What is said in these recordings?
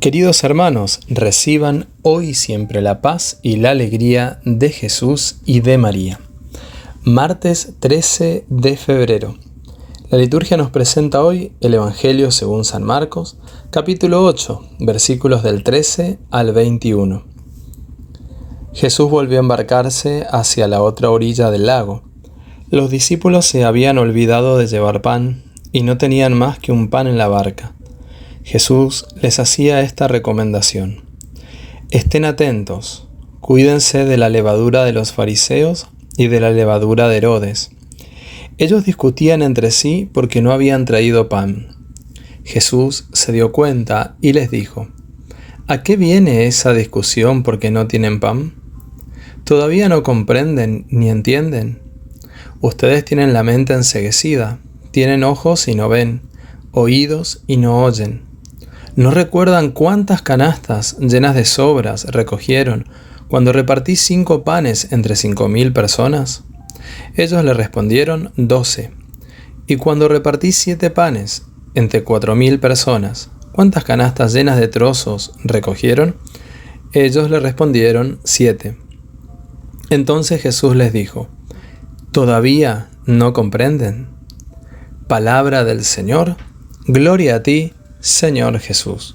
Queridos hermanos, reciban hoy siempre la paz y la alegría de Jesús y de María. Martes 13 de febrero. La liturgia nos presenta hoy el Evangelio según San Marcos, capítulo 8, versículos del 13 al 21. Jesús volvió a embarcarse hacia la otra orilla del lago. Los discípulos se habían olvidado de llevar pan y no tenían más que un pan en la barca. Jesús les hacía esta recomendación. Estén atentos, cuídense de la levadura de los fariseos y de la levadura de Herodes. Ellos discutían entre sí porque no habían traído pan. Jesús se dio cuenta y les dijo, ¿A qué viene esa discusión porque no tienen pan? ¿Todavía no comprenden ni entienden? Ustedes tienen la mente enseguecida, tienen ojos y no ven, oídos y no oyen. ¿No recuerdan cuántas canastas llenas de sobras recogieron cuando repartí cinco panes entre cinco mil personas? Ellos le respondieron doce. Y cuando repartí siete panes entre cuatro mil personas, ¿cuántas canastas llenas de trozos recogieron? Ellos le respondieron siete. Entonces Jesús les dijo, ¿todavía no comprenden? Palabra del Señor, gloria a ti, Señor Jesús.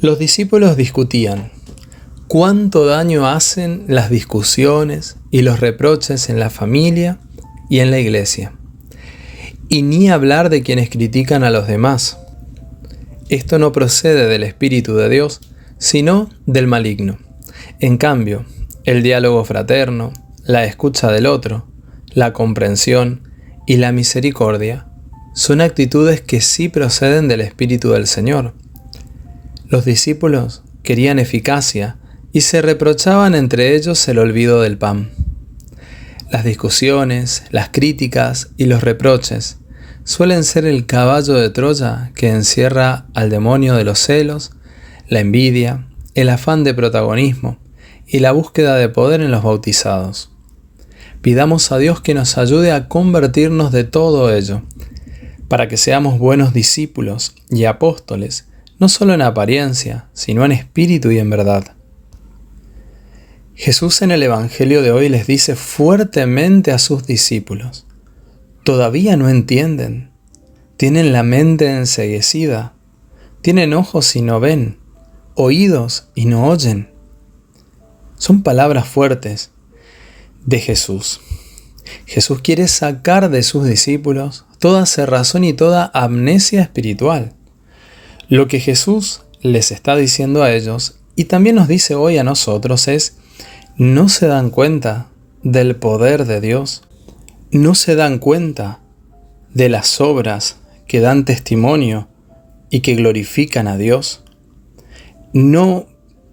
Los discípulos discutían cuánto daño hacen las discusiones y los reproches en la familia y en la iglesia. Y ni hablar de quienes critican a los demás. Esto no procede del Espíritu de Dios, sino del maligno. En cambio, el diálogo fraterno, la escucha del otro, la comprensión, y la misericordia son actitudes que sí proceden del Espíritu del Señor. Los discípulos querían eficacia y se reprochaban entre ellos el olvido del pan. Las discusiones, las críticas y los reproches suelen ser el caballo de Troya que encierra al demonio de los celos, la envidia, el afán de protagonismo y la búsqueda de poder en los bautizados. Pidamos a Dios que nos ayude a convertirnos de todo ello, para que seamos buenos discípulos y apóstoles, no solo en apariencia, sino en espíritu y en verdad. Jesús en el Evangelio de hoy les dice fuertemente a sus discípulos, todavía no entienden, tienen la mente enseguecida, tienen ojos y no ven, oídos y no oyen. Son palabras fuertes, de Jesús. Jesús quiere sacar de sus discípulos toda cerrazón y toda amnesia espiritual. Lo que Jesús les está diciendo a ellos y también nos dice hoy a nosotros es, no se dan cuenta del poder de Dios, no se dan cuenta de las obras que dan testimonio y que glorifican a Dios, no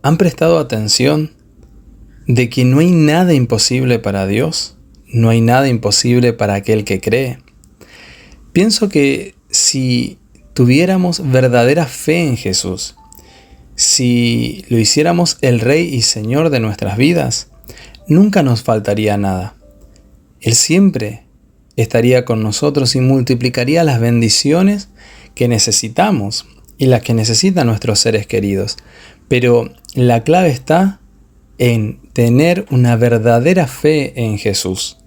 han prestado atención de que no hay nada imposible para Dios, no hay nada imposible para aquel que cree. Pienso que si tuviéramos verdadera fe en Jesús, si lo hiciéramos el Rey y Señor de nuestras vidas, nunca nos faltaría nada. Él siempre estaría con nosotros y multiplicaría las bendiciones que necesitamos y las que necesitan nuestros seres queridos. Pero la clave está en tener una verdadera fe en Jesús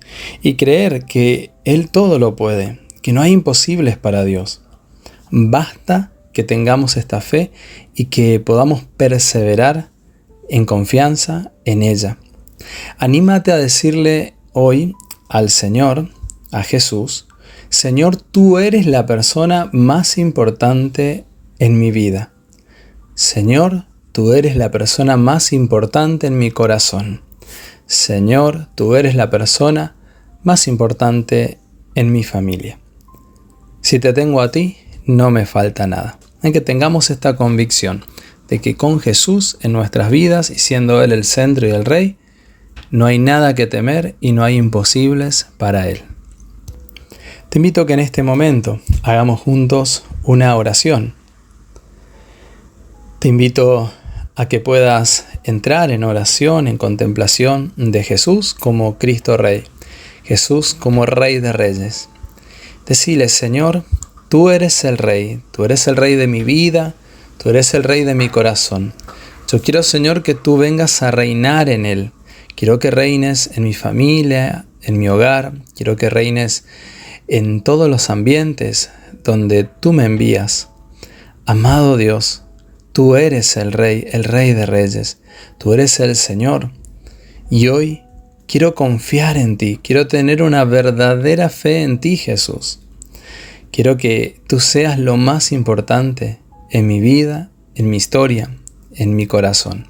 y creer que Él todo lo puede, que no hay imposibles para Dios. Basta que tengamos esta fe y que podamos perseverar en confianza en ella. Anímate a decirle hoy al Señor, a Jesús, Señor, tú eres la persona más importante en mi vida. Señor, tú eres la persona más importante en mi corazón. Señor, tú eres la persona más importante en mi familia. Si te tengo a ti, no me falta nada. Hay que tengamos esta convicción de que con Jesús en nuestras vidas y siendo Él el centro y el rey, no hay nada que temer y no hay imposibles para Él. Te invito a que en este momento hagamos juntos una oración. Te invito a que puedas entrar en oración, en contemplación de Jesús como Cristo Rey, Jesús como Rey de Reyes. Decile, Señor, Tú eres el rey, tú eres el rey de mi vida, tú eres el rey de mi corazón. Yo quiero, Señor, que tú vengas a reinar en él. Quiero que reines en mi familia, en mi hogar. Quiero que reines en todos los ambientes donde tú me envías. Amado Dios, tú eres el Rey, el Rey de Reyes. Tú eres el Señor. Y hoy quiero confiar en ti. Quiero tener una verdadera fe en ti, Jesús. Quiero que tú seas lo más importante en mi vida, en mi historia, en mi corazón.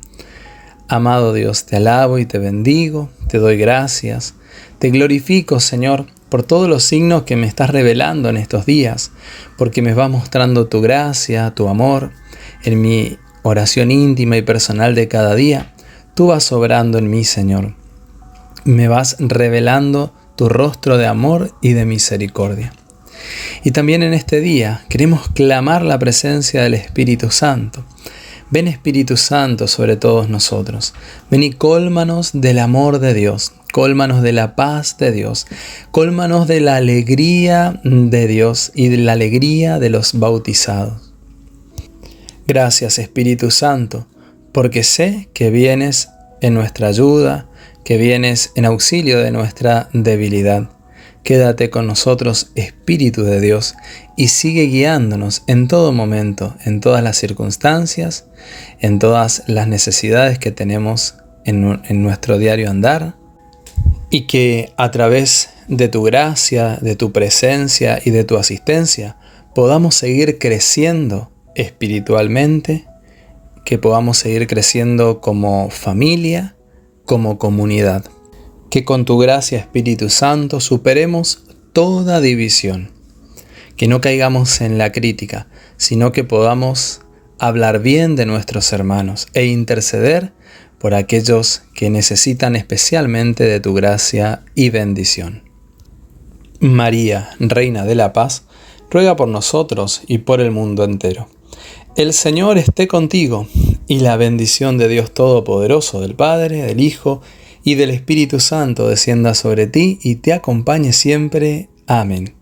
Amado Dios, te alabo y te bendigo, te doy gracias, te glorifico, Señor, por todos los signos que me estás revelando en estos días, porque me vas mostrando tu gracia, tu amor, en mi oración íntima y personal de cada día. Tú vas obrando en mí, Señor. Me vas revelando tu rostro de amor y de misericordia. Y también en este día queremos clamar la presencia del Espíritu Santo. Ven Espíritu Santo sobre todos nosotros. Ven y cólmanos del amor de Dios, cólmanos de la paz de Dios, cólmanos de la alegría de Dios y de la alegría de los bautizados. Gracias Espíritu Santo, porque sé que vienes en nuestra ayuda, que vienes en auxilio de nuestra debilidad. Quédate con nosotros, Espíritu de Dios, y sigue guiándonos en todo momento, en todas las circunstancias, en todas las necesidades que tenemos en, nuestro diario andar, y que a través de tu gracia, de tu presencia y de tu asistencia podamos seguir creciendo espiritualmente, que podamos seguir creciendo como familia, como comunidad que con tu gracia Espíritu Santo superemos toda división, que no caigamos en la crítica, sino que podamos hablar bien de nuestros hermanos e interceder por aquellos que necesitan especialmente de tu gracia y bendición. María, Reina de la Paz, ruega por nosotros y por el mundo entero. El Señor esté contigo, y la bendición de Dios Todopoderoso, del Padre, del Hijo y del Espíritu Santo descienda sobre ti y te acompañe siempre. Amén.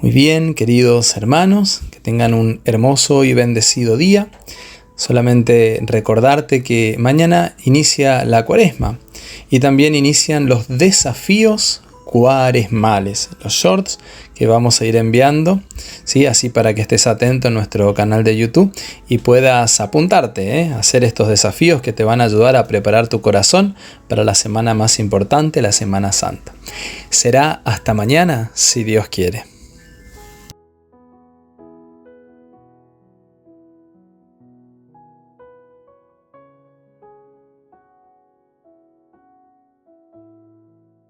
Muy bien, queridos hermanos, que tengan un hermoso y bendecido día. Solamente recordarte que mañana inicia la cuaresma y también inician los desafíos cuaresmales, los shorts que vamos a ir enviando, ¿sí? así para que estés atento en nuestro canal de YouTube y puedas apuntarte ¿eh? hacer estos desafíos que te van a ayudar a preparar tu corazón para la semana más importante, la Semana Santa. Será hasta mañana, si Dios quiere.